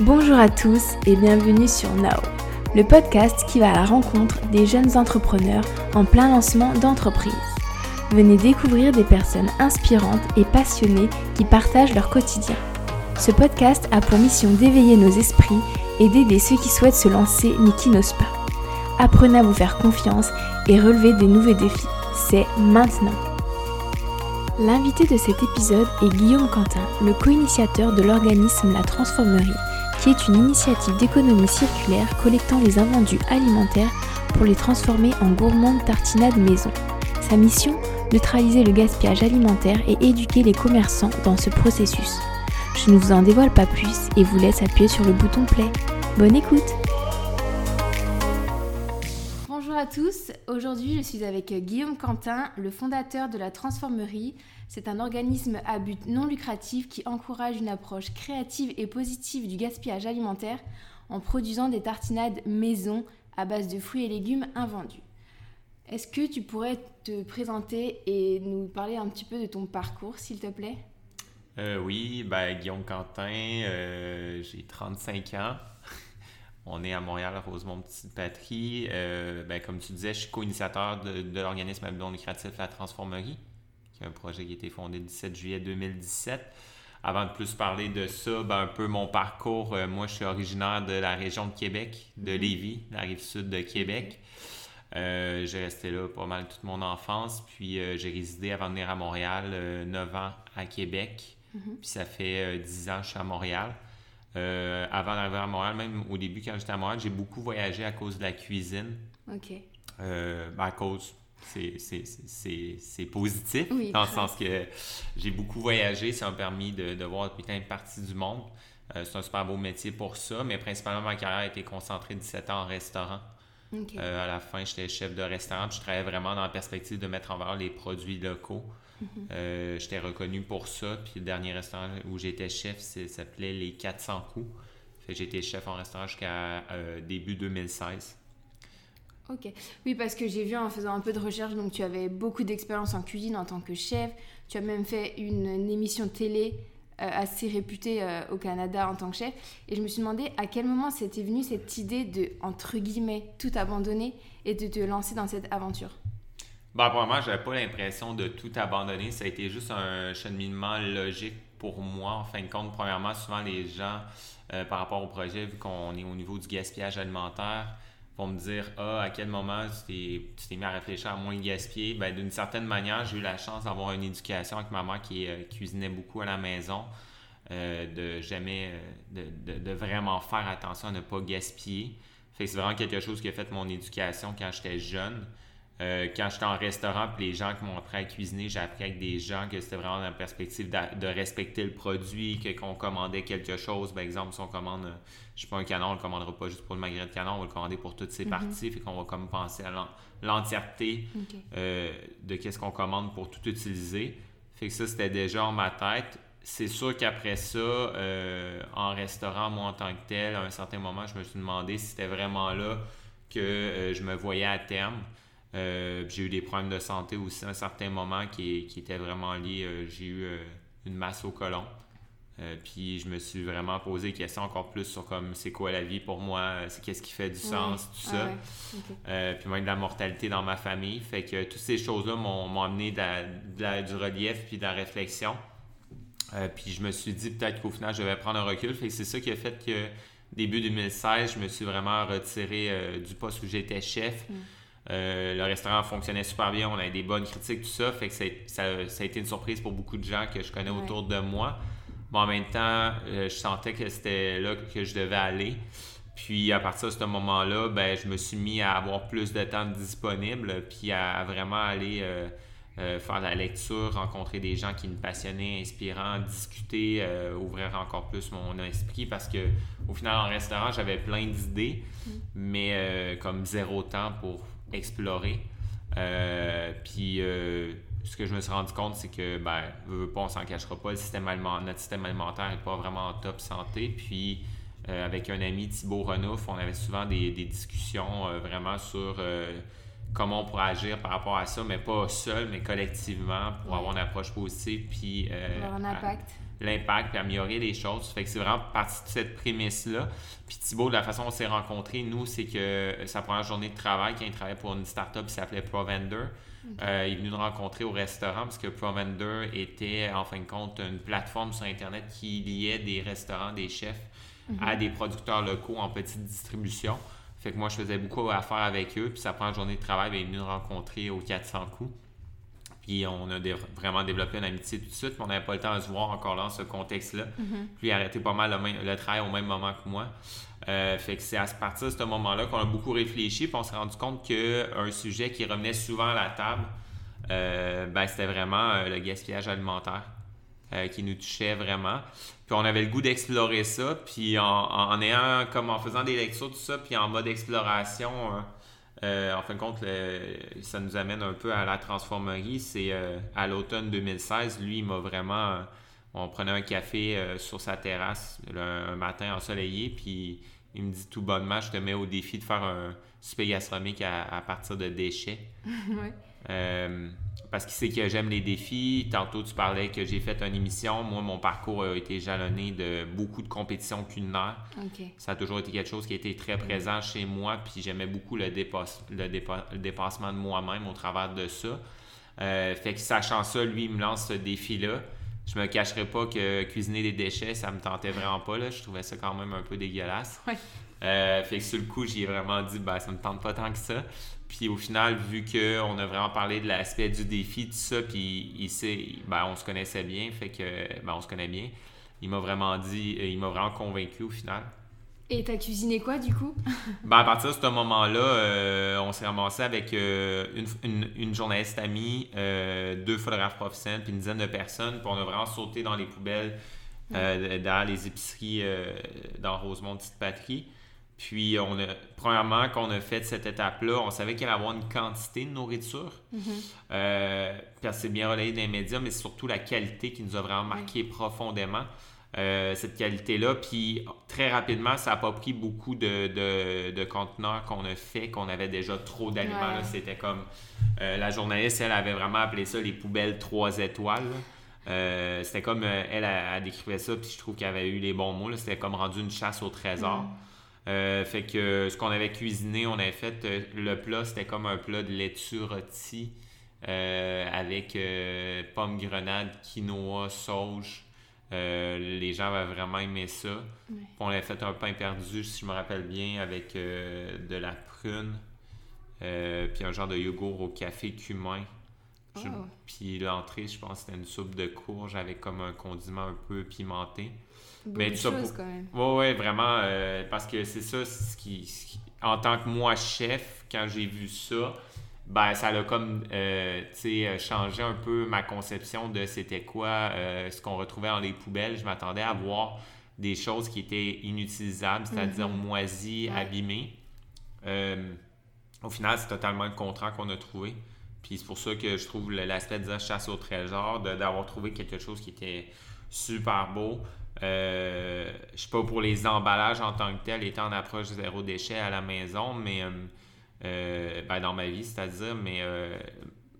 Bonjour à tous et bienvenue sur Now, le podcast qui va à la rencontre des jeunes entrepreneurs en plein lancement d'entreprise. Venez découvrir des personnes inspirantes et passionnées qui partagent leur quotidien. Ce podcast a pour mission d'éveiller nos esprits et d'aider ceux qui souhaitent se lancer mais qui n'osent pas. Apprenez à vous faire confiance et relever des nouveaux défis. C'est maintenant. L'invité de cet épisode est Guillaume Quentin, le co-initiateur de l'organisme La Transformerie qui est une initiative d'économie circulaire collectant les invendus alimentaires pour les transformer en gourmandes tartinades maison. Sa mission Neutraliser le gaspillage alimentaire et éduquer les commerçants dans ce processus. Je ne vous en dévoile pas plus et vous laisse appuyer sur le bouton play. Bonne écoute tous, aujourd'hui je suis avec Guillaume Quentin, le fondateur de la Transformerie, c'est un organisme à but non lucratif qui encourage une approche créative et positive du gaspillage alimentaire en produisant des tartinades maison à base de fruits et légumes invendus. Est-ce que tu pourrais te présenter et nous parler un petit peu de ton parcours, s'il te plaît? Euh, Oui, ben, Guillaume Quentin, euh, j'ai 35 ans. On est à Montréal, à Rosemont Petite Patrie. Euh, ben, comme tu disais, je suis co-initiateur de, de l'organisme à but lucratif La Transformerie un projet qui a été fondé le 17 juillet 2017. Avant de plus parler de ça, ben, un peu mon parcours. Euh, moi, je suis originaire de la région de Québec, de mhm. Lévis, la rive sud de Québec. Euh, j'ai resté là pas mal toute mon enfance. Puis euh, j'ai résidé avant de venir à Montréal 9 ans à Québec. Mhm. Puis ça fait 10 ans que je suis à Montréal. Avant d'arriver à Montréal, même au début quand j'étais à Montréal, j'ai beaucoup voyagé à cause de la cuisine. OK. Ben, à cause c'est positif, dans le sens que j'ai beaucoup voyagé, ça m'a permis de, de voir plein de parties du monde. Euh, c'est un super beau métier pour ça, mais principalement ma carrière a été concentrée 17 ans en restaurant. Euh, à la fin, j'étais chef de restaurant, je travaillais vraiment dans la perspective de mettre en valeur les produits locaux. Mm-hmm. Euh, j'étais reconnu pour ça, puis le dernier restaurant où j'étais chef s'appelait Les 400 coups. J'étais chef en restaurant jusqu'à début 2016. Ok. Oui, parce que j'ai vu en faisant un peu de recherche, donc tu avais beaucoup d'expérience en cuisine en tant que chef. Tu as même fait une, émission télé euh, assez réputée euh, au Canada en tant que chef. Et je me suis demandé à quel moment c'était venu cette idée de, entre guillemets, tout abandonner et de te lancer dans cette aventure. Pour moi, j'avais pas l'impression de tout abandonner. Ça a été juste un cheminement logique pour moi. En fin de compte, premièrement, souvent les gens, euh, par rapport au projet, vu qu'on est au niveau du gaspillage alimentaire, pour me dire Ah, à quel moment tu t'es mis à réfléchir à moins gaspiller ben, D'une certaine manière, j'ai eu la chance d'avoir une éducation avec ma mère qui euh, cuisinait beaucoup à la maison, euh, de jamais, euh, de, de, vraiment faire attention à ne pas gaspiller. Fait c'est vraiment quelque chose qui a fait mon éducation quand j'étais jeune. Euh, quand j'étais en restaurant, puis les gens qui m'ont appris à cuisiner, j'ai appris avec des gens que c'était vraiment dans la perspective de, respecter le produit, que qu'on commandait quelque chose. Par exemple, si on commande, euh, je sais pas, un canon, on le commandera pas juste pour le magret de canon, on va le commander pour toutes ses mhm. parties. Fait qu'on va comme penser à l'entièreté euh, de qu'est-ce qu'on commande pour tout utiliser. Fait que ça, c'était déjà en ma tête. C'est sûr qu'après ça, en restaurant, moi en tant que tel, à un certain moment, je me suis demandé si c'était vraiment là que je me voyais à terme. Euh, j'ai eu des problèmes de santé aussi à un certain moment qui, qui étaient vraiment liés. Euh, j'ai eu euh, une masse au colon. puis je me suis vraiment posé des questions encore plus sur comme c'est quoi la vie pour moi, c'est qu'est-ce qui fait du sens, tout ça. Ah puis même de la mortalité dans ma famille. Fait que toutes ces choses-là m'ont amené du relief puis de la réflexion. puis je me suis dit peut-être qu'au final je vais prendre un recul. Fait que c'est ça qui a fait que début 2016, je me suis vraiment retiré du poste où j'étais chef. Mm. Euh, le restaurant fonctionnait super bien, on avait des bonnes critiques, tout ça. Fait que ça, a été une surprise pour beaucoup de gens que je connais autour de moi. Mais en même temps, euh, je sentais que c'était là que je devais aller. Puis à partir de ce moment-là, ben, je me suis mis à avoir plus de temps disponible, puis à, vraiment aller euh, faire la lecture, rencontrer des gens qui me passionnaient, inspirants, discuter, ouvrir encore plus mon esprit parce que au final en restaurant, j'avais plein d'idées, mm. mais comme zéro temps pour explorer. Euh, puis euh, ce que je me suis rendu compte, c'est que, ben, veut, pas, on s'en cachera pas, le système notre système alimentaire n'est pas vraiment en top santé. Puis euh, avec un ami, Thibaut Renouf, on avait souvent des, discussions vraiment sur comment on pourrait agir par rapport à ça, mais pas seul, mais collectivement pour avoir une approche positive puis avoir un impact l'impact puis améliorer les choses. Fait que c'est vraiment partie de cette prémisse-là. Puis Thibault, de la façon dont on s'est rencontrés, nous, c'est que sa première journée de travail, quand il travaillait pour une start-up qui s'appelait Provender, euh, il est venu nous rencontrer au restaurant parce que Provender était, en fin de compte, une plateforme sur Internet qui liait des restaurants, des chefs à mhm. des producteurs locaux en petite distribution. Fait que moi, je faisais beaucoup d'affaires avec eux. Puis sa première journée de travail, ben, il est venu nous rencontrer au 400 coups. Puis on a vraiment développé une amitié tout de suite, mais on n'avait pas le temps de se voir encore dans ce contexte-là. Mm-hmm. Puis il a arrêté pas mal le, travail au même moment que moi. Euh, fait que c'est à partir de ce moment-là qu'on a beaucoup réfléchi, puis on s'est rendu compte qu'un sujet qui revenait souvent à la table, euh, ben, c'était vraiment euh, le gaspillage alimentaire qui nous touchait vraiment. Puis on avait le goût d'explorer ça, puis en, en, ayant, comme en faisant des lectures, tout ça, puis en mode exploration, euh, en fin de compte, ça nous amène un peu à la transformerie. C'est euh, à l'automne 2016, lui, il m'a vraiment. Euh, on prenait un café sur sa terrasse un matin ensoleillé, puis il me dit tout bonnement Je te mets au défi de faire un super gastronomique à, partir de déchets. parce qu'il sait que j'aime les défis. Tantôt, tu parlais que j'ai fait une émission. Moi, mon parcours a été jalonné de beaucoup de compétitions culinaires. Ça a toujours été quelque chose qui a été très présent chez moi. Puis j'aimais beaucoup le, le, dépassement de moi-même au travers de ça. Euh, fait que sachant ça, lui, il me lance ce défi-là. Je me cacherai pas que cuisiner des déchets, ça me tentait vraiment pas. Là. Je trouvais ça quand même un peu dégueulasse. Euh, fait que sur le coup, j'ai vraiment dit, ben, ça me tente pas tant que ça. Puis au final, vu qu'on a vraiment parlé de l'aspect du défi, tout ça, puis il sait, ben, on se connaissait bien, fait que, ben, on se connaît bien. Il m'a vraiment dit, euh, il m'a vraiment convaincu au final. Et t'as cuisiné quoi du coup? ben, à partir de ce moment-là, euh, on s'est ramassé avec euh, une, une, journaliste amie, deux photographes professionnels, puis une dizaine de personnes. Puis on a vraiment sauté dans les poubelles, dans les épiceries dans Rosemont Petite Patrie. Puis, on a, premièrement, quand on a fait cette étape-là, on savait qu'il allait avoir une quantité de nourriture. Mm c'est bien relayé dans les médias, mais c'est surtout la qualité qui nous a vraiment marqué profondément. Euh, cette qualité-là. Puis très rapidement, ça n'a pas pris beaucoup de, conteneurs qu'on a fait, qu'on avait déjà trop d'aliments. C'était comme euh, la journaliste, elle avait vraiment appelé ça les poubelles trois étoiles. c'était comme elle a, décrivait ça, puis je trouve qu'elle avait eu les bons mots. C'était comme rendu une chasse au trésor. Mm. Euh, fait que ce qu'on avait cuisiné, on avait fait euh, le plat, c'était comme un plat de laitue rôtie euh, avec pommes, grenades, quinoa, sauge. les gens avaient vraiment aimé ça. On avait fait un pain perdu, si je me rappelle bien, avec de la prune, puis un genre de yogourt au café cumin. Oh. Puis l'entrée, je pense c'était une soupe de courge avec comme un condiment un peu pimenté mais ça, quand même. Oui, ouais, vraiment, euh, parce que c'est ça, ce qui, en tant que moi chef, quand j'ai vu ça, ben ça a comme euh, euh, changé un peu ma conception de c'était quoi ce qu'on retrouvait dans les poubelles. Je m'attendais à voir des choses qui étaient inutilisables, c'est-à-dire mm-hmm. moisies, abîmées. au final, c'est totalement le contraire qu'on a trouvé. Puis c'est pour ça que je trouve l'aspect de chasse au trésor, d'avoir trouvé quelque chose qui était super beau. Euh, je ne suis pas pour les emballages en tant que tel, étant en approche zéro déchet à la maison, mais euh, euh, ben, dans ma vie, c'est-à-dire, mais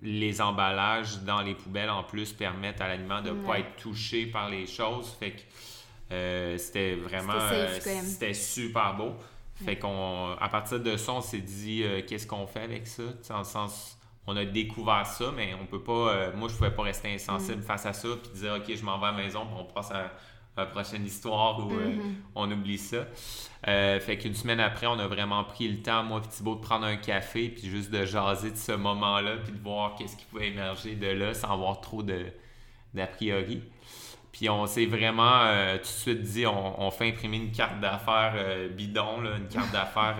les emballages dans les poubelles en plus permettent à l'aliment de ne pas être touché par les choses. Fait que c'était vraiment c'était super beau. Fait qu'on à partir de ça, on s'est dit qu'est-ce qu'on fait avec ça? Le sens on a découvert ça, mais on peut pas. moi, je pouvais pas rester insensible mm. face à ça puis dire OK, je m'en vais à la maison, puis on passe à la prochaine histoire où euh, mm-hmm. on oublie ça. Euh, fait qu'une semaine après, on a vraiment pris le temps, moi et Thibaut, de prendre un café, puis juste de jaser de ce moment-là, puis de voir qu'est-ce qui pouvait émerger de là sans avoir trop d'a priori. Puis on s'est vraiment euh, tout de suite dit, on, fait imprimer une carte d'affaires bidon, une carte d'affaires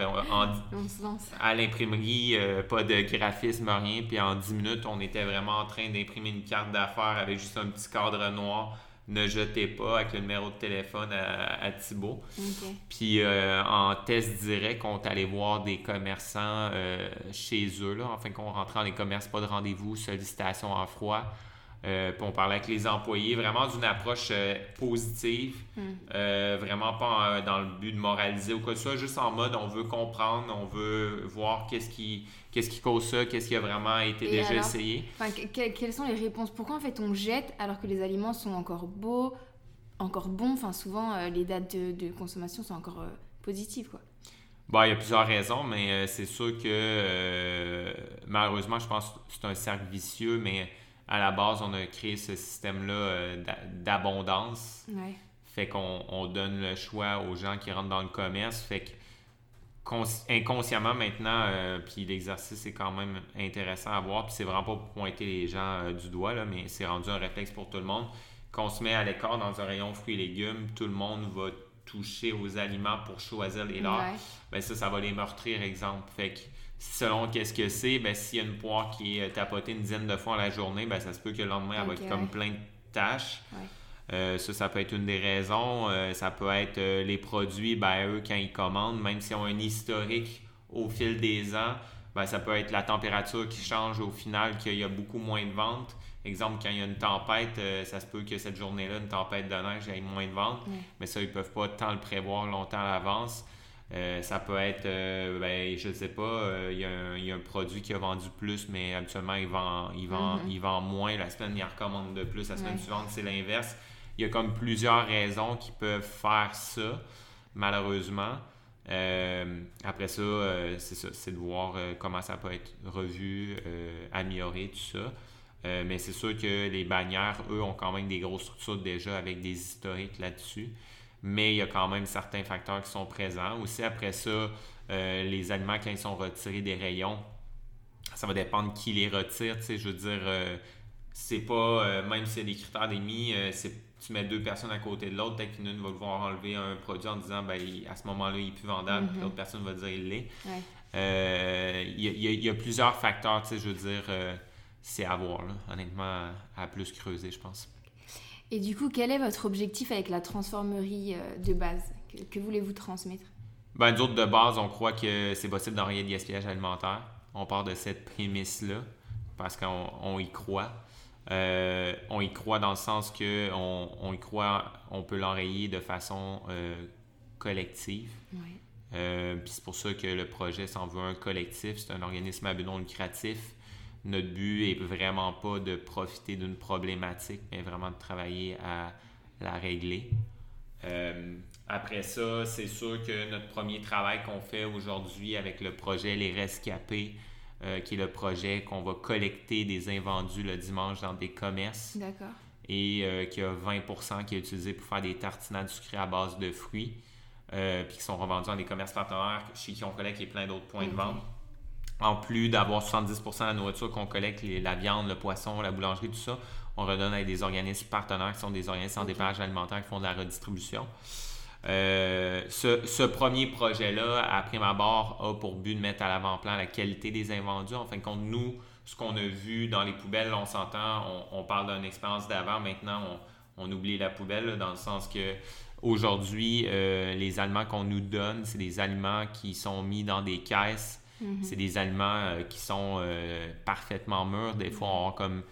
à l'imprimerie, pas de graphisme, rien. Puis en 10 minutes, on était vraiment en train d'imprimer une carte d'affaires avec juste un petit cadre noir ne jetez pas avec le numéro de téléphone à, Thibault. Puis euh, en test direct, on est allé voir des commerçants euh, chez eux. Là. Enfin, qu'on rentrait dans les commerces, pas de rendez-vous, sollicitation en froid. Euh, puis on parlait avec les employés, vraiment d'une approche euh, positive, Hmm. euh, vraiment pas en- dans le but de moraliser ou quoi que ce soit, juste en mode on veut comprendre, on veut voir qu'est-ce qui, qu'est-ce qui cause ça, qu'est-ce qui a vraiment été Et déjà alors? essayé. Que- que- quelles sont les réponses? Pourquoi en fait on jette alors que les aliments sont encore beaux, encore bons? Enfin, souvent les dates de, de consommation sont encore positives, quoi. Bon, il y a plusieurs raisons, mais c'est sûr que malheureusement, je pense que c'est un cercle vicieux, mais à la base, on a créé ce système-là euh, d'a- d'abondance. Ouais. Fait qu'on on donne le choix aux gens qui rentrent dans le commerce. Fait que cons- inconsciemment maintenant, euh, puis l'exercice est quand même intéressant à voir. Puis c'est vraiment pas pour pointer les gens euh, du doigt, là, mais c'est rendu un réflexe pour tout le monde. Qu'on se met à l'écart dans un rayon fruits et légumes, tout le monde va toucher aux aliments pour choisir les leurs Ouais. ben ça, ça va les meurtrir, exemple. Fait que selon qu'est-ce que c'est, ben s'il y a une poire qui est tapotée une dizaine de fois à la journée, ben ça se peut que le lendemain, elle va être comme ouais. plein de. Ouais. Euh, ça, ça peut être une des raisons. Euh, ça peut être euh, les produits, ben eux, quand ils commandent, même s'ils ont un historique au fil des ans, ben, ça peut être la température qui change au final, qu'il y a beaucoup moins de ventes. Exemple, quand il y a une tempête, euh, ça se peut que cette journée-là, une tempête de neige, il y ait moins de ventes. Ouais. Mais ça, ils peuvent pas tant le prévoir longtemps à l'avance. Euh, ça peut être, euh, ben, je sais pas, euh, il y, a un- il y a un produit qui a vendu plus, mais habituellement, il vend, il vend, Mhm. il vend moins. La semaine, il en recommande de plus. La semaine Ouais. suivante, c'est l'inverse. Il y a comme plusieurs raisons qui peuvent faire ça, malheureusement. Après ça, c'est ça, c'est de voir comment ça peut être revu, amélioré, tout ça. Mais c'est sûr que les bannières, eux, ont quand même des grosses structures déjà avec des historiques là-dessus. Mais il y a quand même certains facteurs qui sont présents. Aussi, après ça, euh, les aliments, quand ils sont retirés des rayons, ça va dépendre qui les retire. Tu sais, je veux dire, euh, c'est pas, euh, même s'il y a des critères d'émis, tu mets deux personnes à côté de l'autre, peut-être qu'une va vouloir enlever un produit en disant ben, à ce moment-là, il est plus vendable, puis Mhm. l'autre personne va dire il l'est. Ouais. Il y, a- y y plusieurs facteurs, tu sais, je veux dire, c'est à voir, là, honnêtement, à, à plus creuser, je pense. Et du coup, quel est votre objectif avec la transformerie euh, de base? Que, que voulez-vous transmettre? Ben, nous autres, de base, on croit que c'est possible d'enrayer le gaspillage alimentaire. On part de cette prémisse-là parce qu'on on y croit. Euh, on y croit dans le sens que on, on y croit, on peut l'enrayer de façon euh, collective. Euh, Puis c'est pour ça que le projet s'en veut un collectif. C'est un organisme à but non lucratif. Notre but est vraiment pas de profiter d'une problématique, mais vraiment de travailler à la régler. Euh, après ça, c'est sûr que notre premier travail qu'on fait aujourd'hui avec le projet Les Rescapés, euh, qui est le projet qu'on va collecter des invendus le dimanche dans des commerces D'accord. et euh, qui a 20% qui est utilisé pour faire des tartinades sucrées à base de fruits, puis qui sont revendus dans des commerces partenaires chez qui on collecte plein d'autres points de vente. En plus d'avoir 70% de la nourriture qu'on collecte, les- la viande, le poisson, la boulangerie, tout ça, on redonne avec des organismes partenaires qui sont des organismes en Ok. dépannage alimentaire qui font de la redistribution. Euh, ce, ce premier projet-là, à prime abord, a pour but de mettre à l'avant-plan la qualité des invendus. En fin de compte, nous, ce qu'on a vu dans les poubelles, on s'entend, on, on parle d'une expérience d'avant. Maintenant, on, on oublie la poubelle, là, dans le sens que aujourd'hui, euh, les aliments qu'on nous donne, c'est des aliments qui sont mis dans des caisses. Mhm. C'est des aliments euh, qui sont euh, parfaitement mûrs. Des fois, on a comme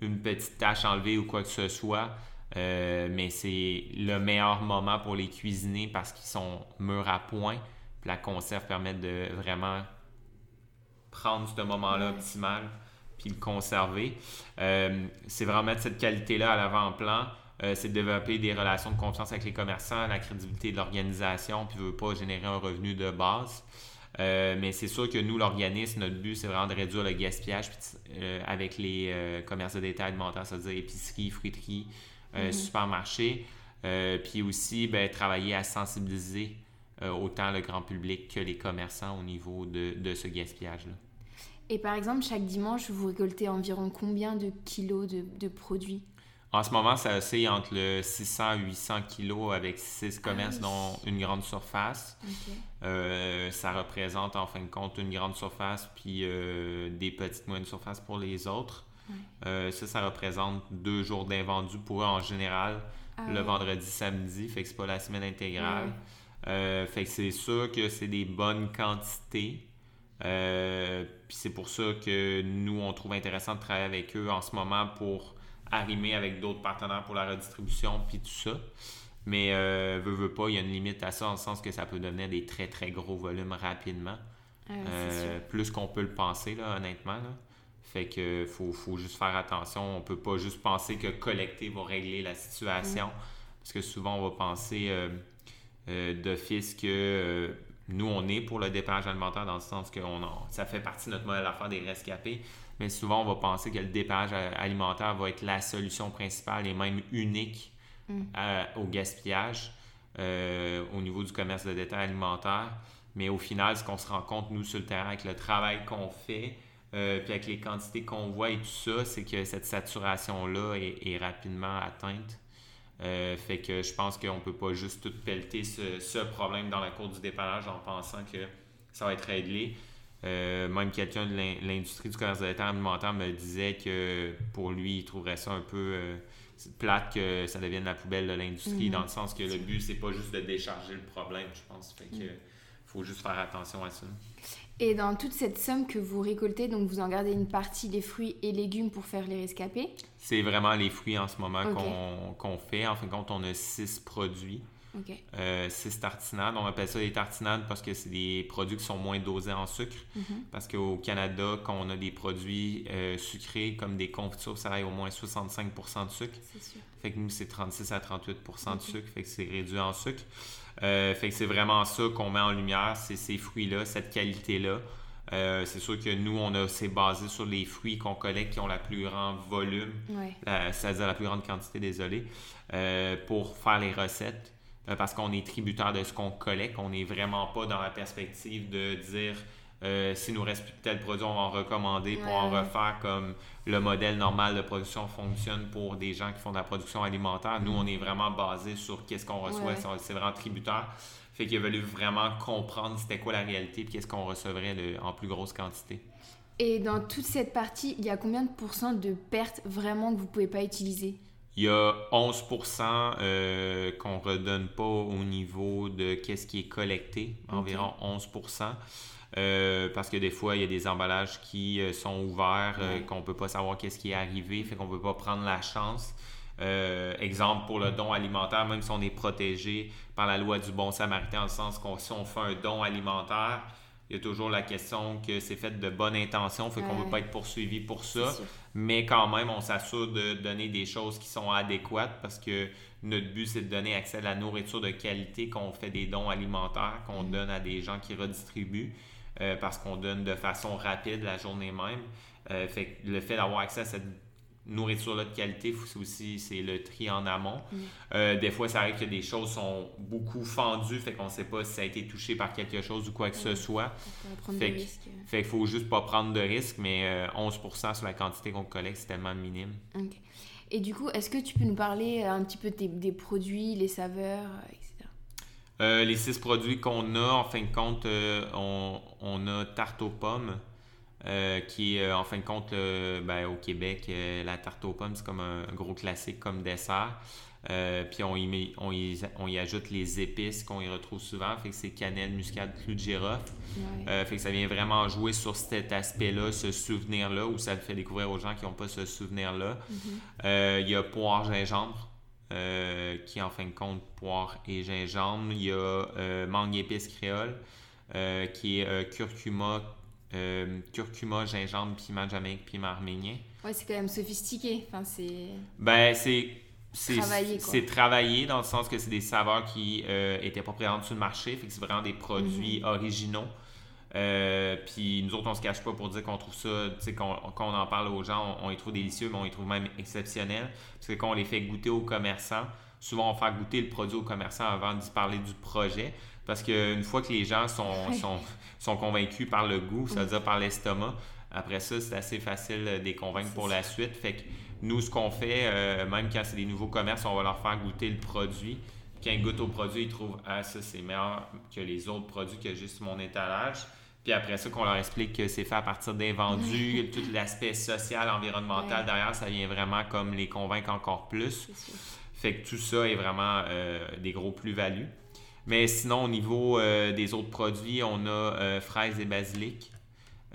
une petite tache enlevée ou quoi que ce soit. Euh, mais c'est le meilleur moment pour les cuisiner parce qu'ils sont mûrs à point. Puis la conserve permet de vraiment prendre ce moment-là Ouais. optimal puis le conserver. C'est vraiment mettre cette qualité-là à l'avant-plan. Euh, c'est de développer des relations de confiance avec les commerçants, la crédibilité de l'organisation, puis ne veut pas générer un revenu de base. Euh, mais c'est sûr que nous, l'organisme, notre but, c'est vraiment de réduire le gaspillage puis, euh, avec les euh, commerces de détail alimentaire, c'est-à-dire épicerie, fruiterie, Mhm. supermarché. Puis aussi, ben, travailler à sensibiliser autant le grand public que les commerçants au niveau de, de ce gaspillage-là. Et par exemple, chaque dimanche, vous récoltez environ combien de kilos de, de produits? En ce moment, ça oscille entre le 600 et 800 kilos avec six commerces, oui. dont une grande surface. Euh, ça représente en fin de compte une grande surface puis euh, des petites moyennes surfaces pour les autres. Euh, ça, ça représente deux jours d'invendus pour eux en général, Ah le vendredi, samedi, fait que c'est pas la semaine intégrale. Fait que c'est sûr que c'est des bonnes quantités. Puis c'est pour ça que nous, on trouve intéressant de travailler avec eux en ce moment pour arrimer avec d'autres partenaires pour la redistribution, puis tout ça. Mais euh, veut, veut pas, il y a une limite à ça, dans le sens que ça peut devenir des très, très gros volumes rapidement. Ah Euh, plus qu'on peut le penser, là, honnêtement. Là. Fait que faut, faut juste faire attention. On peut pas juste penser que collecter va régler la situation. Parce que souvent, on va penser euh, euh, d'office que nous, on est pour le dépannage alimentaire dans le sens que on en- ça fait partie de notre modèle d'affaires des rescapés. Mais souvent, on va penser que le dépannage alimentaire va être la solution principale et même unique à- au gaspillage euh, au niveau du commerce de détail alimentaire. Mais au final, ce qu'on se rend compte, nous, sur le terrain, avec le travail qu'on fait, euh, puis avec les quantités qu'on voit et tout ça, c'est que cette saturation-là est, est rapidement atteinte. Euh, fait que je pense qu'on peut pas juste tout pelleter ce, ce problème dans la cour du dépannage en pensant que ça va être réglé. Euh, même quelqu'un de l'in- l'industrie du commerce de détail alimentaire me disait que pour lui, il trouverait ça un peu euh, plate que ça devienne la poubelle de l'industrie, Mhm. dans le sens que le but, c'est pas juste de décharger le problème, je pense. Fait que Mhm. faut juste faire attention à ça. Et dans toute cette somme que vous récoltez, donc vous en gardez une partie des fruits et légumes pour faire les rescapés? C'est vraiment les fruits en ce moment qu'on fait. En fin de compte, on a six produits. Ok. Euh, six tartinades. On appelle ça des tartinades parce que c'est des produits qui sont moins dosés en sucre. Mhm. Parce qu'au Canada, quand on a des produits euh, sucrés comme des confitures, ça a au moins 65% de sucre. C'est sûr. Fait que nous, c'est 36 à 38 Ok. de sucre. Fait que c'est réduit en sucre. Euh, fait que c'est vraiment ça qu'on met en lumière, c'est ces fruits-là, cette qualité-là. Euh, c'est sûr que nous, on a, c'est basé sur les fruits qu'on collecte qui ont la plus grand volume Ouais. c'est-à-dire la plus grande quantité, désolé, euh, pour faire les recettes. Euh, parce qu'on est tributaire de ce qu'on collecte. On n'est vraiment pas dans la perspective de dire euh, s'il nous reste plus de tel produit, on va en recommander pour Ouais, en refaire comme le modèle normal de production fonctionne pour des gens qui font de la production alimentaire. Nous, on est vraiment basé sur qu'est-ce qu'on reçoit. Ouais. C'est- vraiment tributaire. Fait qu'il a fallu vraiment comprendre c'était quoi la réalité et qu'est-ce qu'on recevrait en plus grosse quantité. Et dans toute cette partie, il y a combien de pourcents de pertes vraiment que vous pouvez pas utiliser? Il y a 11% euh, qu'on redonne pas au niveau de qu'est-ce qui est collecté, environ 11% euh, parce que des fois, il y a des emballages qui euh, sont ouverts, Ouais. qu'on peut pas savoir qu'est-ce qui est arrivé, fait qu'on peut pas prendre la chance. Euh, exemple pour le don alimentaire, même si on est protégé par la loi du bon samaritain, dans le sens qu'on si on fait un don alimentaire, il y a toujours la question que c'est fait de bonne intention, fait qu'on ne Ouais. veut pas être poursuivi pour ça mais quand même, on s'assure de donner des choses qui sont adéquates parce que notre but, c'est de donner accès à la nourriture de qualité, qu'on fait des dons alimentaires, qu'on Mm. donne à des gens qui redistribuent, euh, parce qu'on donne de façon rapide la journée même. Euh, fait que le fait d'avoir accès à cette nourriture-là de qualité, c'est aussi c'est le tri en amont. Mm. Euh, des fois, ça arrive que des choses sont beaucoup fendues, fait qu'on ne sait pas si ça a été touché par quelque chose ou quoi que ce soit. Fait que-. Fait qu'il faut juste pas prendre de risques, mais euh, 11% sur la quantité qu'on collecte, c'est tellement minime. Et du coup, est-ce que tu peux nous parler euh, un petit peu des, des produits, les saveurs, euh, etc. Euh, les six produits qu'on a, en fin de compte, euh, on, on a tarte aux pommes, euh, qui est, euh, en fin de compte, ben, au Québec, euh, la tarte aux pommes, c'est comme un, gros classique comme dessert. Euh, puis on y, met- on, y, on y ajoute les épices qu'on y retrouve souvent, fait que c'est cannelle, muscade, clou de girofle. Ouais. Euh, fait que ça vient vraiment jouer sur cet aspect-là, ce souvenir-là, où ça le fait découvrir aux gens qui n'ont pas ce souvenir-là. Mhm. Euh, il y a poire gingembre, qui est en fin de compte poire et gingembre. Il y a mangue épice créole, qui est curcuma, euh, curcuma, gingembre, piment jamaïque, piment arménien. Ouais, c'est quand même sophistiqué. Enfin, c'est. Ben, c'est. C'est Travaillé, travaillé dans le sens que c'est des saveurs qui euh, étaient pas présentes sur le marché, fait que c'est vraiment des produits Mhm. originaux. Euh, puis nous autres, on se cache pas pour dire qu'on trouve ça, tu sais, qu'on- quand on en parle aux gens, on, on les trouve délicieux, mais on les trouve même exceptionnels. Parce que quand on les fait goûter aux commerçants, souvent on fait goûter le produit aux commerçants avant d'y parler du projet. Parce qu'une fois que les gens sont, sont, sont convaincus par le goût, c'est-à-dire par l'estomac, après ça, c'est assez facile de les convaincre pour ça. la suite. Fait que nous, ce qu'on fait, euh, même quand c'est des nouveaux commerces, on va leur faire goûter le produit. Quand ils goûtent au produit, ils trouvent Ah, ça, c'est meilleur que les autres produits que juste mon étalage. Puis après ça, qu'on leur explique que c'est fait à partir d'invendus, tout l'aspect social, environnemental Ouais. derrière, ça vient vraiment comme les convaincre encore plus. Fait que tout ça est vraiment euh, des gros plus-values. Mais sinon, au niveau euh, des autres produits, on a euh, fraises et basilic.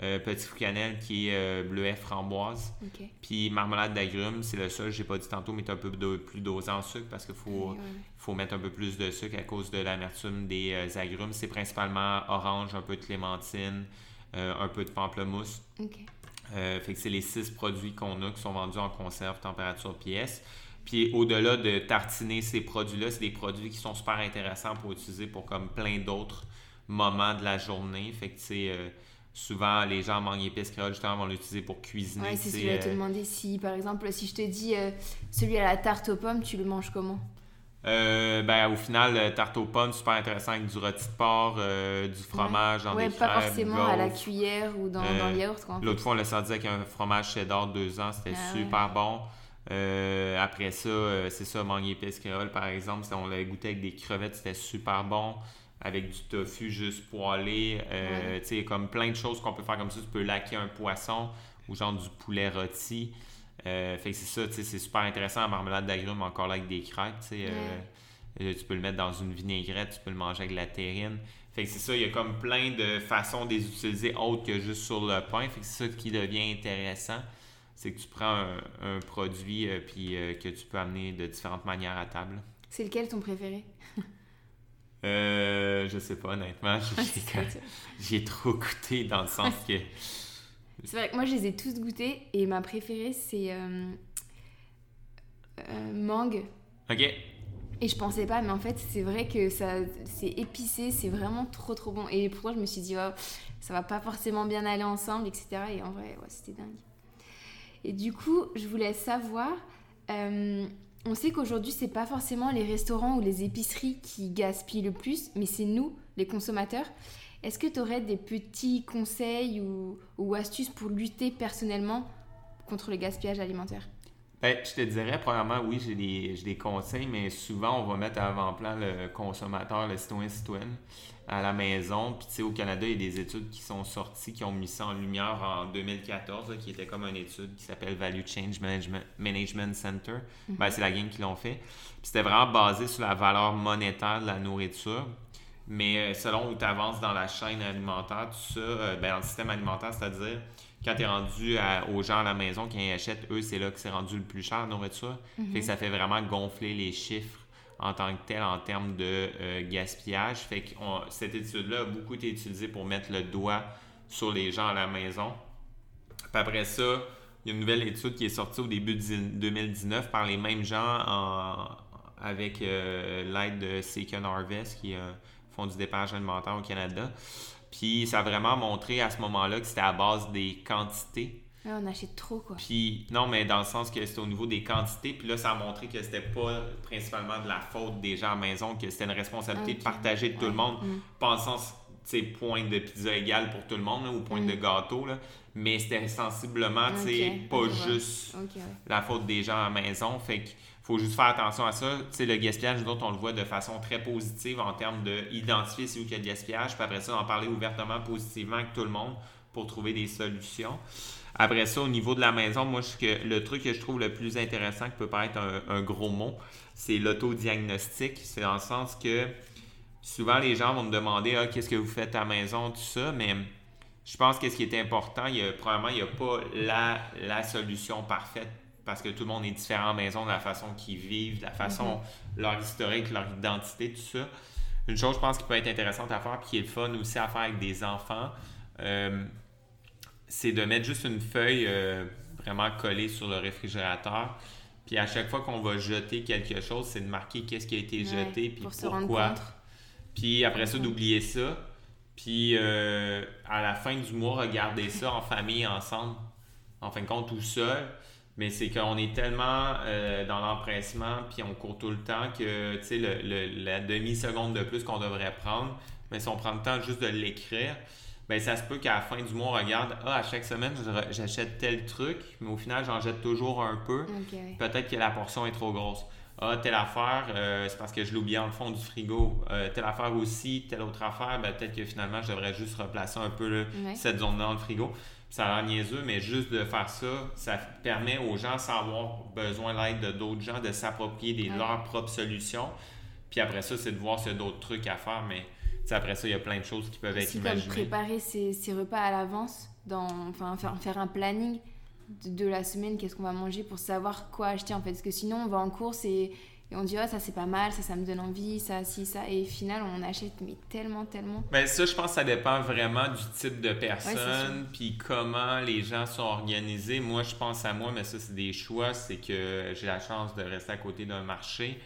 Euh, petit fruit cannelle qui est euh, bleuet framboise. Puis marmelade d'agrumes, c'est le seul, j'ai pas dit tantôt, mais un peu plus dosé en sucre parce qu'il faut, faut mettre un peu plus de sucre à cause de l'amertume des agrumes. C'est principalement orange, un peu de clémentine, un peu de pamplemousse. fait que c'est les six produits qu'on a qui sont vendus en conserve, température pièce. Puis au-delà de tartiner ces produits-là, c'est des produits qui sont super intéressants pour utiliser pour comme plein d'autres moments de la journée. Fait que c'est souvent les gens mangent épices créoles justement vont l'utiliser pour cuisiner. Ouais, c'est ce que je voulais te euh, demander si par exemple si je te dis euh, celui à la tarte aux pommes, tu le manges comment? Euh, ben, au final, tarte aux pommes, super intéressant avec du rôti de porc, du fromage, ouais. dans pas forcément à la cuillère ou dans, dans le yaourt. L'autre fois, on l'a sorti avec un fromage cheddar deux ans, c'était ah super bon. Après ça, c'est ça, mangue créole, par exemple, on l'a goûté avec des crevettes, c'était super bon avec du tofu juste poêlé. Euh, Tu sais, comme plein de choses qu'on peut faire comme ça. Tu peux laquer un poisson ou genre du poulet rôti. Euh, fait que c'est ça, tu sais, c'est super intéressant. La marmelade d'agrumes, encore là avec des crêpes, tu sais. Euh, tu peux le mettre dans une vinaigrette, tu peux le manger avec de la terrine. Fait que c'est ça, il y a comme plein de façons de les utiliser autres que juste sur le pain. Fait que c'est ça qui devient intéressant. C'est que tu prends un, produit puis que tu peux amener de différentes manières à table. C'est lequel ton préféré? Euh, je sais pas, honnêtement. J'ai trop goûté dans le sens que. C'est vrai que moi, je les ai tous goûtés et ma préférée, c'est euh, euh, mangue. Ok. Et je pensais pas, mais en fait, c'est vrai que ça, c'est épicé, c'est vraiment trop trop bon. Et pourquoi je me suis dit, oh, ça va pas forcément bien aller ensemble, etc. Et en vrai, ouais, c'était dingue. Et du coup, je voulais savoir. Euh, on sait qu'aujourd'hui, c'est pas forcément les restaurants ou les épiceries qui gaspillent le plus, mais c'est nous, les consommateurs. Est-ce que tu aurais des petits conseils ou, astuces pour lutter personnellement contre le gaspillage alimentaire? Ben, je te dirais, premièrement, oui, j'ai des, des, conseils, mais souvent, on va mettre à avant-plan le consommateur, le citoyen-citoyenne à la maison. Puis, tu sais, au Canada, il y a des études qui sont sorties, qui ont mis ça en lumière en 2014, qui était comme une étude qui s'appelle Value Change Management, Management Center. Mhm. ben, c'est la gang qui l'ont fait. Puis, c'était vraiment basé sur la valeur monétaire de la nourriture. Mais euh, selon où tu avances dans la chaîne alimentaire, tout ça, euh, ben, dans le système alimentaire, c'est-à-dire quand tu es rendu aux gens à la maison qui achètent, eux, c'est là que c'est rendu le plus cher nourriture. Fait que ça fait vraiment gonfler les chiffres en tant que tel en termes de euh, gaspillage. Fait que cette étude-là a beaucoup été utilisée pour mettre le doigt sur les gens à la maison. Puis après ça, il y a une nouvelle étude qui est sortie au début de 2019 par les mêmes gens avec euh, l'aide de Second Harvest, qui euh, font du dépannage alimentaire au Canada. Puis ça a vraiment montré à ce moment-là que c'était à base des quantités on achète trop, quoi. Puis, non, mais dans le sens que c'était au niveau des quantités. Puis là, ça a montré que c'était pas principalement de la faute des gens à la maison, que c'était une responsabilité de partager de tout le monde. Mm. Pas en sens, tu sais, point de pizza égal pour tout le monde, ou point de mm. gâteau, là. Mais c'était sensiblement, tu sais, pas juste la faute des gens à la maison. Fait qu'il faut juste faire attention à ça. Tu le gaspillage, nous autres, on le voit de façon très positive en termes d'identifier c'est où il y a gaspillage. Puis après ça, en parler ouvertement, positivement avec tout le monde pour trouver des solutions. Après ça, au niveau de la maison, moi, le truc que je trouve le plus intéressant, qui peut paraître un, gros mot, c'est l'autodiagnostic. C'est dans le sens que souvent les gens vont me demander ah, qu'est-ce que vous faites à la maison, tout ça, mais je pense que ce qui est important, il y a, probablement, il n'y a pas la solution parfaite parce que tout le monde est différent la maison, de la façon qu'ils vivent, de la façon, mm-hmm. leur historique, leur identité, tout ça. Une chose, je pense, qui peut être intéressante à faire, puis qui est le fun aussi à faire avec des enfants, euh, c'est de mettre juste une feuille euh, vraiment collée sur le réfrigérateur. Puis à chaque fois qu'on va jeter quelque chose, c'est de marquer qu'est-ce qui a été jeté, puis pourquoi. Puis après ça, d'oublier ça. Puis euh, à la fin du mois, regarder ça en famille, ensemble. En fin de compte, tout seul. Mais c'est qu'on est tellement euh, dans l'empressement, puis on court tout le temps que, tu sais, la demi-seconde de plus qu'on devrait prendre, mais si on prend le temps juste de l'écrire, ben ça se peut qu'à la fin du mois, on regarde, ah, à chaque semaine, j'achète tel truc, mais au final, j'en jette toujours un peu. Peut-être que la portion est trop grosse. Ah, telle affaire, euh, c'est parce que je l'ai oublié dans le fond du frigo. Euh, telle affaire aussi, telle autre affaire, ben, peut-être que finalement, je devrais juste replacer un peu cette zone-là dans le frigo. Ça a l'air niaiseux, mais juste de faire ça, ça permet aux gens, sans avoir besoin l'aide d'autres gens, de s'approprier leurs propres solutions. Puis après ça, c'est de voir s'il y a d'autres trucs à faire, mais après ça, il y a plein de choses qui peuvent être imaginées. comme préparer ses, repas à l'avance, enfin, faire, faire un planning de, la semaine, qu'est-ce qu'on va manger pour savoir quoi acheter en fait. Parce que sinon, on va en course et et on dit, oh, ça c'est pas mal, ça, ça me donne envie, ça, si, ça. Et au final, on achète, mais tellement, tellement. Mais ça, je pense que ça dépend vraiment du type de personne, puis comment les gens sont organisés. Moi, je pense à moi, mais ça, c'est des choix. C'est que j'ai la chance de rester à côté d'un marché.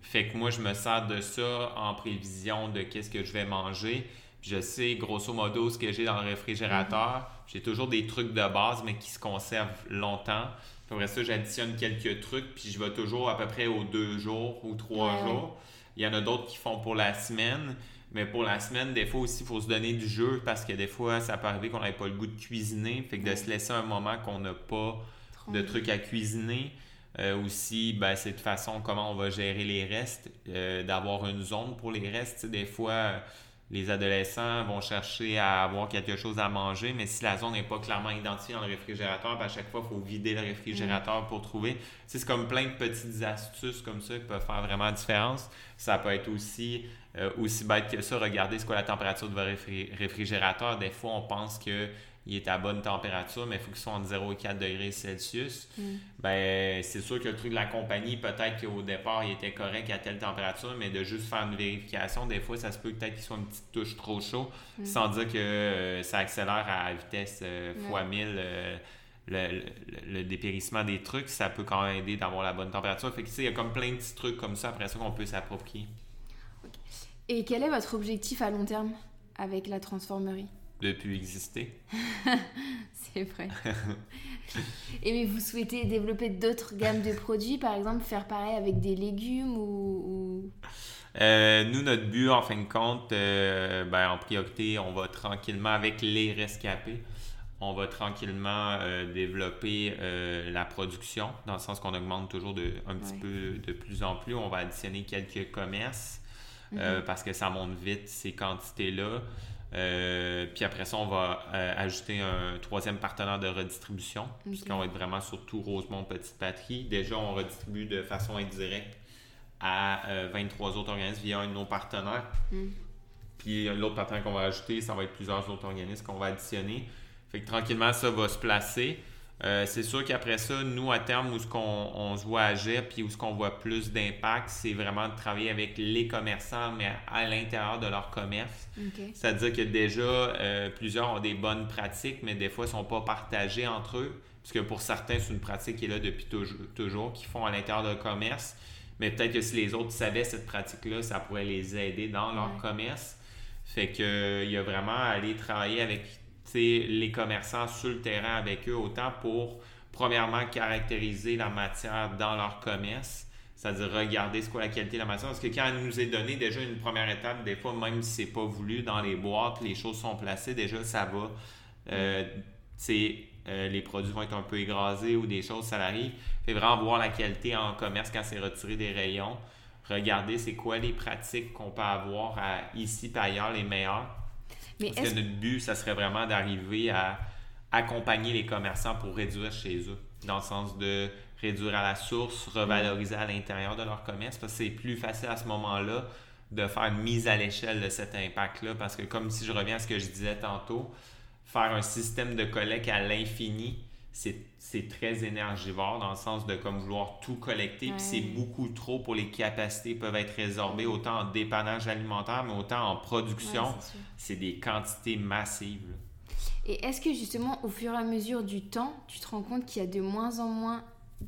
Fait que moi, je me sers de ça en prévision de qu'est-ce que je vais manger. Je sais grosso modo ce que j'ai dans le réfrigérateur. Mm-hmm. J'ai toujours des trucs de base, mais qui se conservent longtemps. Après ça, j'additionne quelques trucs, puis je vais toujours à peu près aux deux jours ou trois jours. Il y en a d'autres qui font pour la semaine. Mais pour la semaine, des fois aussi, il faut se donner du jeu parce que des fois, ça peut arriver qu'on n'avait pas le goût de cuisiner. Fait que de se laisser un moment qu'on n'a pas de trucs à cuisiner. Euh, aussi, ben, c'est de façon comment on va gérer les restes, euh, d'avoir une zone pour les restes. des fois, les adolescents vont chercher à avoir quelque chose à manger, mais si la zone n'est pas clairement identifiée dans le réfrigérateur, ben, à chaque fois, il faut vider le réfrigérateur pour trouver. C'est comme plein de petites astuces comme ça qui peuvent faire vraiment la différence. Ça peut être aussi, euh, aussi bête que ça, regarder ce qu'est la température de votre réfrigérateur. Des fois, on pense que il est à bonne température, mais il faut qu'il soit entre 0 et 4 degrés Celsius. Mm. Ben, c'est sûr que le truc de la compagnie, peut-être qu'au départ, il était correct à telle température, mais de juste faire une vérification, des fois, ça se peut peut-être qu'il soit une petite touche trop chaud, mm. sans dire que euh, ça accélère à vitesse euh, x 1000 euh, le, dépérissement des trucs. Ça peut quand même aider d'avoir la bonne température. Fait que, il y a comme plein de petits trucs comme ça après ça qu'on peut s'approprier. Et quel est votre objectif à long terme avec la transformerie? De plus exister. c'est vrai. Et mais vous souhaitez développer d'autres gammes de produits, par exemple faire pareil avec des légumes ou... Euh, nous, notre but, en fin de compte, euh, ben, en priorité, on va tranquillement, avec les rescapés, on va tranquillement euh, développer la production, dans le sens qu'on augmente toujours de, un petit peu de plus en plus. On va additionner quelques commerces, mm-hmm. parce que ça monte vite, ces quantités-là. Euh, puis après ça, on va euh, ajouter un troisième partenaire de redistribution, puisqu'on va être vraiment sur tout Rosemont Petite Patrie. Déjà, on redistribue de façon indirecte à 23 euh, autres organismes via un de nos partenaires. Mm. Puis l'autre partenaire qu'on va ajouter, ça va être plusieurs autres organismes qu'on va additionner. Fait que tranquillement, ça va se placer. Euh, c'est sûr qu'après ça, nous, à terme, où ce qu'on on se voit agir, puis où ce qu'on voit plus d'impact, c'est vraiment de travailler avec les commerçants, mais à l'intérieur de leur commerce. C'est-à-dire que déjà, euh, plusieurs ont des bonnes pratiques, mais des fois, ne sont pas partagées entre eux. Parce que pour certains, c'est une pratique qui est là depuis toujours, qu'ils font à l'intérieur de leur commerce. Mais peut-être que si les autres savaient cette pratique-là, ça pourrait les aider dans leur commerce. Fait que il y a vraiment à aller travailler avec les commerçants sur le terrain avec eux, autant pour, premièrement, caractériser la matière dans leur commerce, c'est-à-dire regarder ce qu'est la qualité de la matière. Parce que quand elle nous est donnée déjà une première étape, des fois, même si c'est pas voulu, dans les boîtes, les choses sont placées, déjà, ça va. Euh, euh, les produits vont être un peu égrasés ou des choses, ça arrive. Fait vraiment voir la qualité en commerce quand c'est retiré des rayons. Regarder c'est quoi les pratiques qu'on peut avoir ici et ailleurs, les meilleures parce que notre but, ça serait vraiment d'arriver à accompagner les commerçants pour réduire chez eux, dans le sens de réduire à la source, revaloriser à l'intérieur de leur commerce, parce que c'est plus facile à ce moment-là de faire une mise à l'échelle de cet impact-là, parce que comme si je reviens à ce que je disais tantôt, faire un système de collecte à l'infini, c'est très énergivore dans le sens de comme vouloir tout collecter, puis c'est beaucoup trop pour les capacités peuvent être résorbées, autant en dépannage alimentaire, mais autant en production. c'est des quantités massives. Et est-ce que justement, au fur et à mesure du temps, tu te rends compte qu'il y a de moins en moins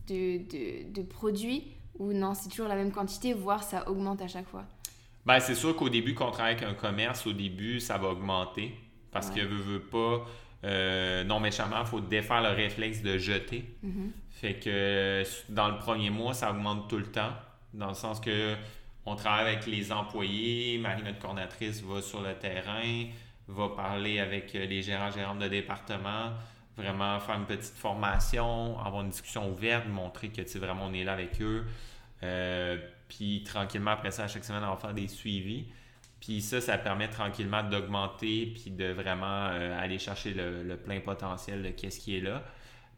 de, de, de produits ou non, c'est toujours la même quantité, voire ça augmente à chaque fois? Ben, c'est sûr qu'au début, quand on travaille avec un commerce, au début, ça va augmenter parce que veut, veut pas euh, non méchamment, il faut défaire le réflexe de jeter. Mm-hmm. Fait que dans le premier mois, ça augmente tout le temps, dans le sens que on travaille avec les employés, Marie, notre coordinatrice, va sur le terrain, va parler avec les gérants, gérantes de département, vraiment faire une petite formation, avoir une discussion ouverte, montrer que vraiment on est là avec eux. Euh, puis tranquillement, après ça, à chaque semaine, on va faire des suivis. Puis ça, ça permet tranquillement d'augmenter puis de vraiment euh, aller chercher le, plein potentiel de qu'est-ce qui est là.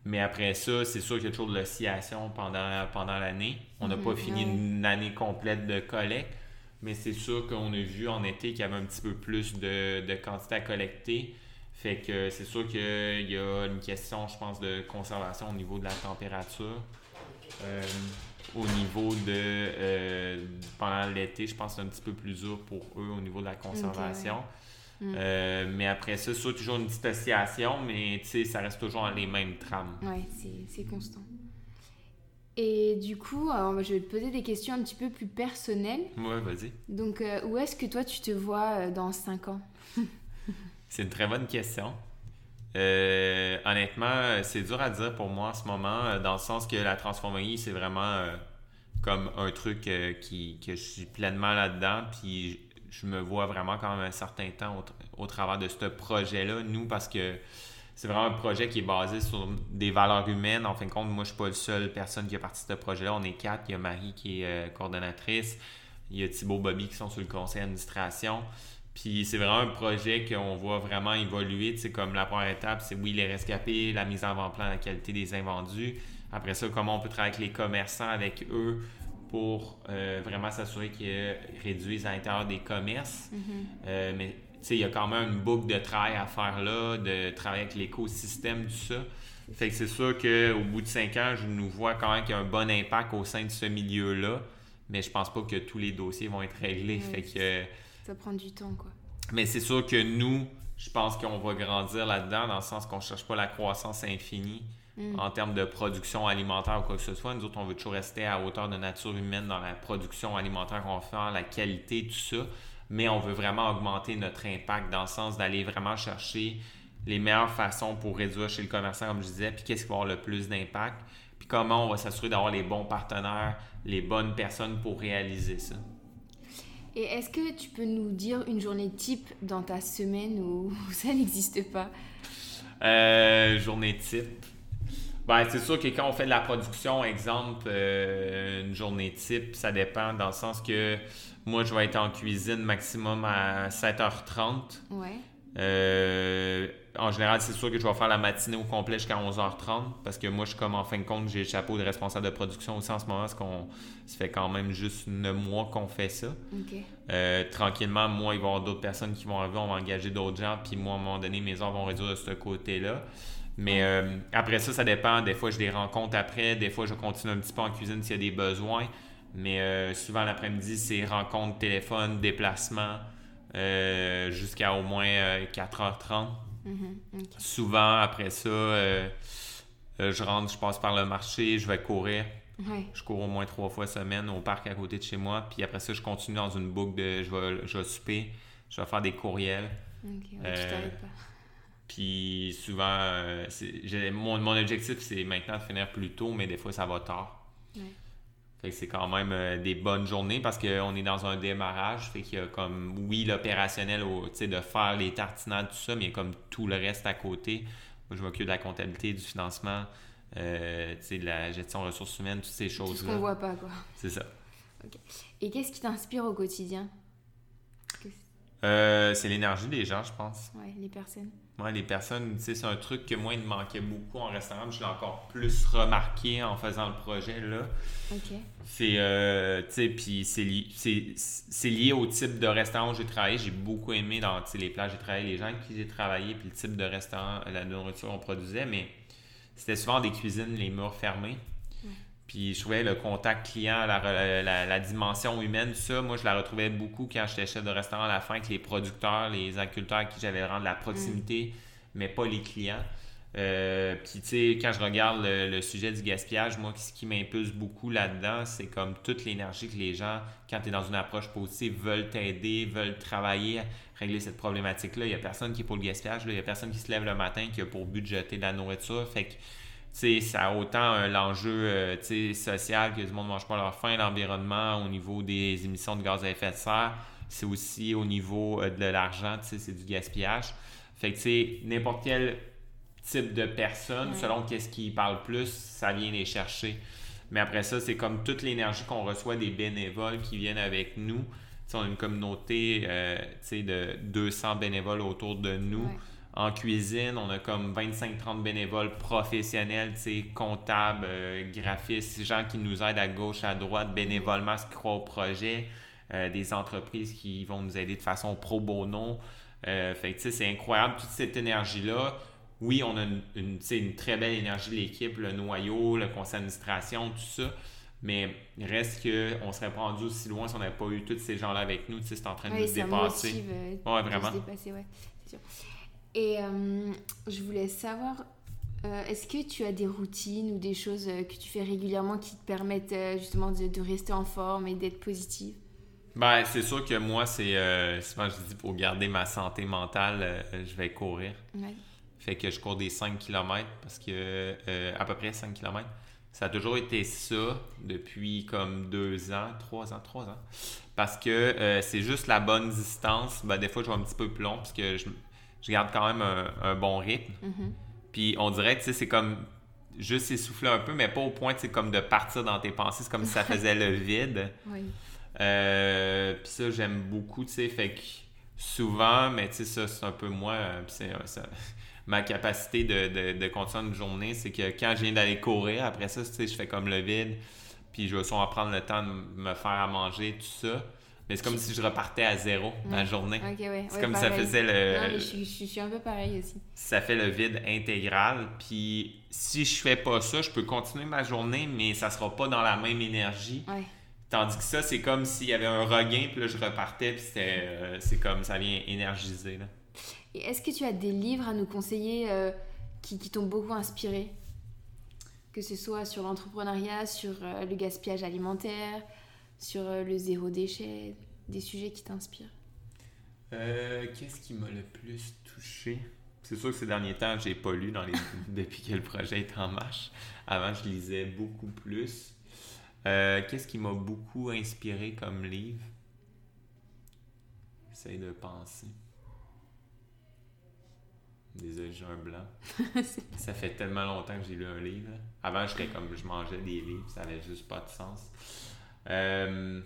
Mais après ça, c'est sûr qu'il y a toujours de l'oscillation pendant, pendant l'année. On n'a pas mhm. fini une année complète de collecte. Mais c'est sûr qu'on a vu en été qu'il y avait un petit peu plus de, de quantité à collecter. Fait que c'est sûr qu'il y a une question, je pense, de conservation au niveau de la température. Euh, au niveau de. Euh, pendant l'été, je pense que c'est un petit peu plus dur pour eux au niveau de la conservation. Mm. Euh, mais après ça, c'est toujours une dissociation, mais ça reste toujours les mêmes trames. Oui, c'est constant. Et du coup, je vais te poser des questions un petit peu plus personnelles. Oui, vas-y. Donc, où est-ce que toi, tu te vois dans 5 ans? C'est une très bonne question. Euh, honnêtement, c'est dur à dire pour moi en ce moment, euh, dans le sens que la transformerie, c'est vraiment euh, comme un truc qui, que je suis pleinement là-dedans, puis je me vois vraiment quand même un certain temps au, travers de ce projet-là, nous, parce que c'est vraiment un projet qui est basé sur des valeurs humaines. En fin de compte, moi, je suis pas la seule personne qui a parti de ce projet-là. On est quatre. Il y a Marie qui est coordonnatrice. Il y a Thibaut Bobby qui sont sur le conseil d'administration. Puis c'est vraiment un projet qu'on voit vraiment évoluer. C'est comme la première étape, c'est oui, les rescapés, la mise en avant-plan, la qualité des invendus. Après ça, comment on peut travailler avec les commerçants, avec eux, pour euh, vraiment s'assurer qu'ils réduisent à l'intérieur des commerces. Mm-hmm. Euh, mais il y a quand même une boucle de travail à faire là, de travailler avec l'écosystème, du ça. Fait que c'est sûr qu'au bout de cinq ans, je nous vois quand même qu'il y a un bon impact au sein de ce milieu-là. Mais je pense pas que tous les dossiers vont être réglés. fait que ça prend du temps, quoi. Mais c'est sûr que nous, je pense qu'on va grandir là-dedans, dans le sens qu'on ne cherche pas la croissance infinie mm. en termes de production alimentaire ou quoi que ce soit. Nous autres, on veut toujours rester à hauteur de nature humaine dans la production alimentaire qu'on fait, la qualité, tout ça. Mais on veut vraiment augmenter notre impact dans le sens d'aller vraiment chercher les meilleures façons pour réduire chez le commerçant, comme je disais, puis qu'est-ce qui va avoir le plus d'impact, puis comment on va s'assurer d'avoir les bons partenaires, les bonnes personnes pour réaliser ça. Et est-ce que tu peux nous dire une journée type dans ta semaine où ça n'existe pas? Euh, Journée type. Ben, c'est sûr que quand on fait de la production, exemple, euh, une journée type, ça dépend dans le sens que moi, je vais être en cuisine maximum à 7h30. Ouais. Euh, en général, c'est sûr que je vais faire la matinée au complet jusqu'à 11h30 parce que moi, je suis comme en fin de compte, j'ai le chapeau de responsable de production aussi en ce moment parce qu'on ça fait quand même juste 9 mois qu'on fait ça. Euh, tranquillement, moi, il va y avoir d'autres personnes qui vont arriver, on va engager d'autres gens, puis moi, à un moment donné, mes heures vont réduire de ce côté-là. Mais euh, après ça, ça dépend. Des fois, je les rencontre après. Des fois, je continue un petit peu en cuisine s'il y a des besoins. Mais souvent, l'après-midi, c'est rencontre, téléphone, déplacement. Euh, jusqu'à au moins 4h30. Euh, mm-hmm. Souvent, après ça, euh, je rentre, je passe par le marché, je vais courir. Je cours au moins trois fois semaine au parc à côté de chez moi. Puis après ça, je continue dans une boucle de je vais, je vais souper, je vais faire des courriels. Puis souvent, mon, mon objectif, c'est maintenant de finir plus tôt, mais des fois, ça va tard c'est quand même euh, des bonnes journées parce qu'on est dans un démarrage. Fait qu'il y a comme, oui, l'opérationnel, de faire les tartinades, tout ça, mais il y a comme tout le reste à côté. Moi, je m'occupe de la comptabilité, du financement, euh, de la gestion ressources humaines, toutes ces choses-là. Tout ce qu'on voit pas, quoi. C'est ça. Et qu'est-ce qui t'inspire au quotidien? Euh, c'est l'énergie des gens, je pense. Ouais, les personnes. Ouais, les personnes, c'est un truc que moi, il me manquait beaucoup en restaurant. Je l'ai encore plus remarqué en faisant le projet, là. OK. C'est, euh, tu sais, puis c'est, lié au type de restaurant où j'ai travaillé. J'ai beaucoup aimé dans les plages, j'ai travaillé, les gens avec qui j'ai travaillé, puis le type de restaurant, la nourriture qu'on produisait, mais c'était souvent des cuisines, les murs fermés. Puis je trouvais le contact client, la, la, dimension humaine, ça, moi je la retrouvais beaucoup quand j'étais chef de restaurant à la fin avec les producteurs, les agriculteurs à qui j'avais vraiment de la proximité, mm. mais pas les clients. Euh, puis tu sais, quand je regarde le, sujet du gaspillage, moi, ce qui m'impulse beaucoup là-dedans, c'est comme toute l'énergie que les gens, quand tu es dans une approche positive, veulent t'aider, veulent travailler à régler cette problématique-là. Il n'y a personne qui est pour le gaspillage, il n'y a personne qui se lève le matin qui a pour but de jeter de la nourriture. Fait que ça a autant l'enjeu euh, social que le monde ne mange pas leur faim, l'environnement au niveau des émissions de gaz à effet de serre. C'est aussi au niveau euh, de l'argent, c'est du gaspillage. Fait que n'importe quel type de personne, selon qu'est-ce qui parle plus, ça vient les chercher. Mais après ça, c'est comme toute l'énergie qu'on reçoit des bénévoles qui viennent avec nous. on a une communauté euh, de 200 bénévoles autour de nous. En cuisine, on a comme 25-30 bénévoles professionnels, comptables, euh, graphistes, gens qui nous aident à gauche, à droite, bénévolement, qui croient au projet. des entreprises qui vont nous aider de façon pro bono. fait que, c'est incroyable, toute cette énergie-là. Oui, on a une, une, une très belle énergie l'équipe, le noyau, le conseil d'administration, tout ça. Mais reste qu'on serait pas rendu aussi loin si on n'avait pas eu tous ces gens-là avec nous. C'est en train de nous dépasser. Motive, euh, vraiment. dépasser, ouais, c'est sûr. Et euh, je voulais savoir, euh, est-ce que tu as des routines ou des choses que tu fais régulièrement qui te permettent justement de, rester en forme et d'être positive? Ben, c'est sûr que moi, c'est souvent je dis pour garder ma santé mentale, je vais courir. Ouais. Fait que je cours des 5 km parce que à peu près 5 km. Ça a toujours été ça depuis comme deux ans, trois ans, trois ans. Parce que euh, c'est juste la bonne distance. Ben, des fois, je vais un petit peu plus long parce que je, garde quand même un, bon rythme. Mm-hmm. Puis on dirait que c'est comme juste essouffler un peu, mais pas au point comme de partir dans tes pensées. C'est comme si ça faisait le vide. Oui. Euh, puis ça, j'aime beaucoup, tu sais. Fait que souvent, mais tu sais, ça, c'est un peu moi. Euh, puis c'est, ça, ma capacité de, de, continuer une journée, c'est que quand je viens d'aller courir, après ça, tu sais, je fais comme le vide, puis je vais souvent prendre le temps de me faire à manger, tout ça. Mais c'est comme si je repartais à zéro ma journée. C'est comme si ça faisait le. je, suis un peu pareil aussi. Ça fait le vide intégral. Puis si je fais pas ça, je peux continuer ma journée, mais ça sera pas dans la même énergie. Tandis que ça, c'est comme s'il y avait un regain, puis là, je repartais, puis euh, c'est comme ça vient énergiser. Là est-ce que tu as des livres à nous conseiller euh, qui, t'ont beaucoup inspiré? Que ce soit sur l'entrepreneuriat, sur euh, le gaspillage alimentaire, sur euh, le zéro déchet, des sujets qui t'inspirent Qu'est-ce qui m'a le plus touché? C'est sûr que ces derniers temps, j'ai pas lu dans les... depuis que le projet est en marche. Avant, je lisais beaucoup plus. Qu'est-ce qui m'a beaucoup inspiré comme livre? J'essaie de penser. Désolé, j'ai un blanc. ça fait tellement longtemps que j'ai lu un livre. Avant, j'étais comme je mangeais des livres, ça n'avait juste pas de sens. Euh,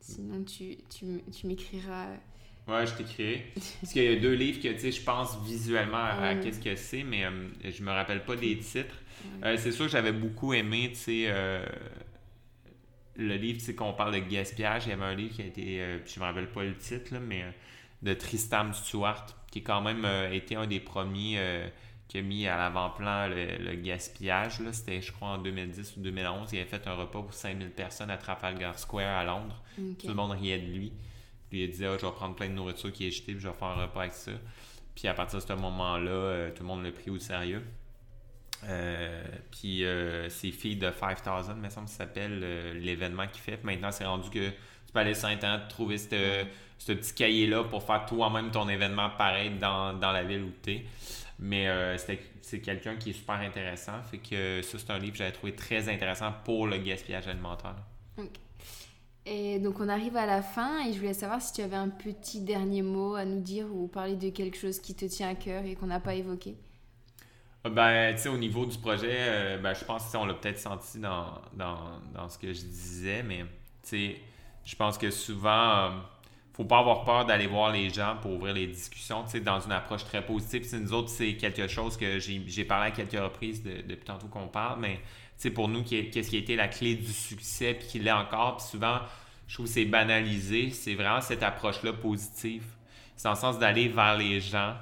Sinon, tu, tu, tu m'écriras. Ouais, je t'écrirai. Parce qu'il y a deux livres que, tu sais, je pense visuellement à, qu'est-ce que c'est, mais euh, je me rappelle pas des titres. Euh, c'est sûr que j'avais beaucoup aimé, tu sais, le livre, tu sais, qu'on parle de gaspillage. Il y avait un livre qui a été, je me rappelle pas le titre, là, mais de Tristan Stewart qui a quand même euh, été un des premiers euh, qui a mis à l'avant-plan le, gaspillage. C'était, je crois, en 2010 ou 2011. Il avait fait un repas pour 5000 personnes à Trafalgar Square à Londres. Tout le monde riait de lui. Lui, il disait ah, Je vais prendre plein de nourriture qui est jetée, puis je vais faire un repas avec ça. Puis à partir de ce moment-là, euh, tout le monde l'a pris au sérieux. puis c'est Filles de 5000, me semble que ça s'appelle l'événement qu'il fait. maintenant, c'est rendu que tu peux aller sur Internet trouver ce petit cahier-là pour faire toi-même ton événement pareil dans, la ville où tu es. Mais euh, c'est quelqu'un qui est super intéressant. Fait que ça, c'est un livre que j'avais trouvé très intéressant pour le gaspillage alimentaire. Et donc, on arrive à la fin et je voulais savoir si tu avais un petit dernier mot à nous dire ou parler de quelque chose qui te tient à cœur et qu'on n'a pas évoqué. Euh, ben, tu sais, au niveau du projet, euh, ben, je pense qu'on l'a peut-être senti dans, dans, ce que je disais, mais tu sais, je pense que souvent faut pas avoir peur d'aller voir les gens pour ouvrir les discussions, tu sais, dans une approche très positive. C'est nous autres, c'est quelque chose que j'ai parlé à quelques reprises depuis tantôt qu'on parle, mais tu sais, pour nous, qu'est-ce qui a été la clé du succès, puis qui l'est encore, puis souvent, je trouve que c'est banalisé, c'est vraiment cette approche-là positive. C'est dans le sens d'aller vers les gens,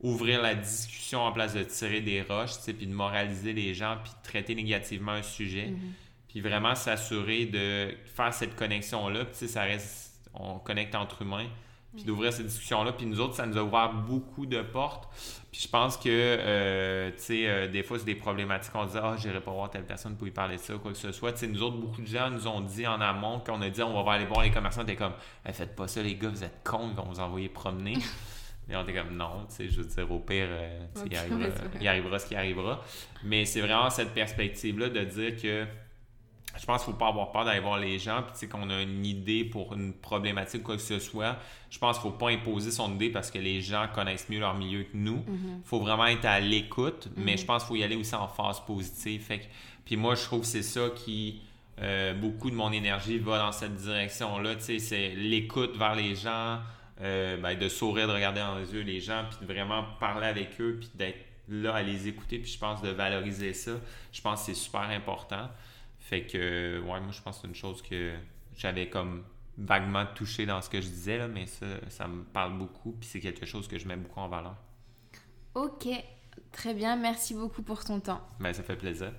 ouvrir la discussion en place de tirer des roches, tu sais, puis de moraliser les gens, puis de traiter négativement un sujet, mm-hmm. puis vraiment s'assurer de faire cette connexion-là, puis tu sais, ça reste on connecte entre humains, puis d'ouvrir ces discussions-là. Puis nous autres, ça nous a ouvert beaucoup de portes. Puis je pense que, euh, tu sais, euh, des fois, c'est des problématiques. On dit, ah, j'irai pas voir telle personne pour y parler de ça, quoi que ce soit. Tu sais, nous autres, beaucoup de gens nous ont dit en amont, qu'on a dit, on va aller voir les commerçants, t'es comme, hey, faites pas ça, les gars, vous êtes cons, ils vont vous envoyer promener. Mais on était comme non, tu sais, je veux dire, au pire, euh, il, arrivera, il, arrivera, ce qui arrivera. Mais c'est vraiment cette perspective-là de dire que je pense qu'il ne faut pas avoir peur d'aller voir les gens. Puis, tu sais, qu'on a une idée pour une problématique ou quoi que ce soit, je pense qu'il ne faut pas imposer son idée parce que les gens connaissent mieux leur milieu que nous. Il mhm. faut vraiment être à l'écoute, mais mhm. je pense qu'il faut y aller aussi en phase positive. Fait puis moi, je trouve que c'est ça qui. Euh, beaucoup de mon énergie va dans cette direction-là. Tu sais, c'est l'écoute vers les gens, euh, ben, de sourire, de regarder dans les yeux les gens, puis de vraiment parler avec eux, puis d'être là à les écouter. Puis je pense de valoriser ça. Je pense que c'est super important. Fait que, ouais, moi, je pense que c'est une chose que j'avais comme vaguement touché dans ce que je disais, là, mais ça, ça me parle beaucoup, puis c'est quelque chose que je mets beaucoup en valeur. Ok, très bien. Merci beaucoup pour ton temps. Ben, ça fait plaisir.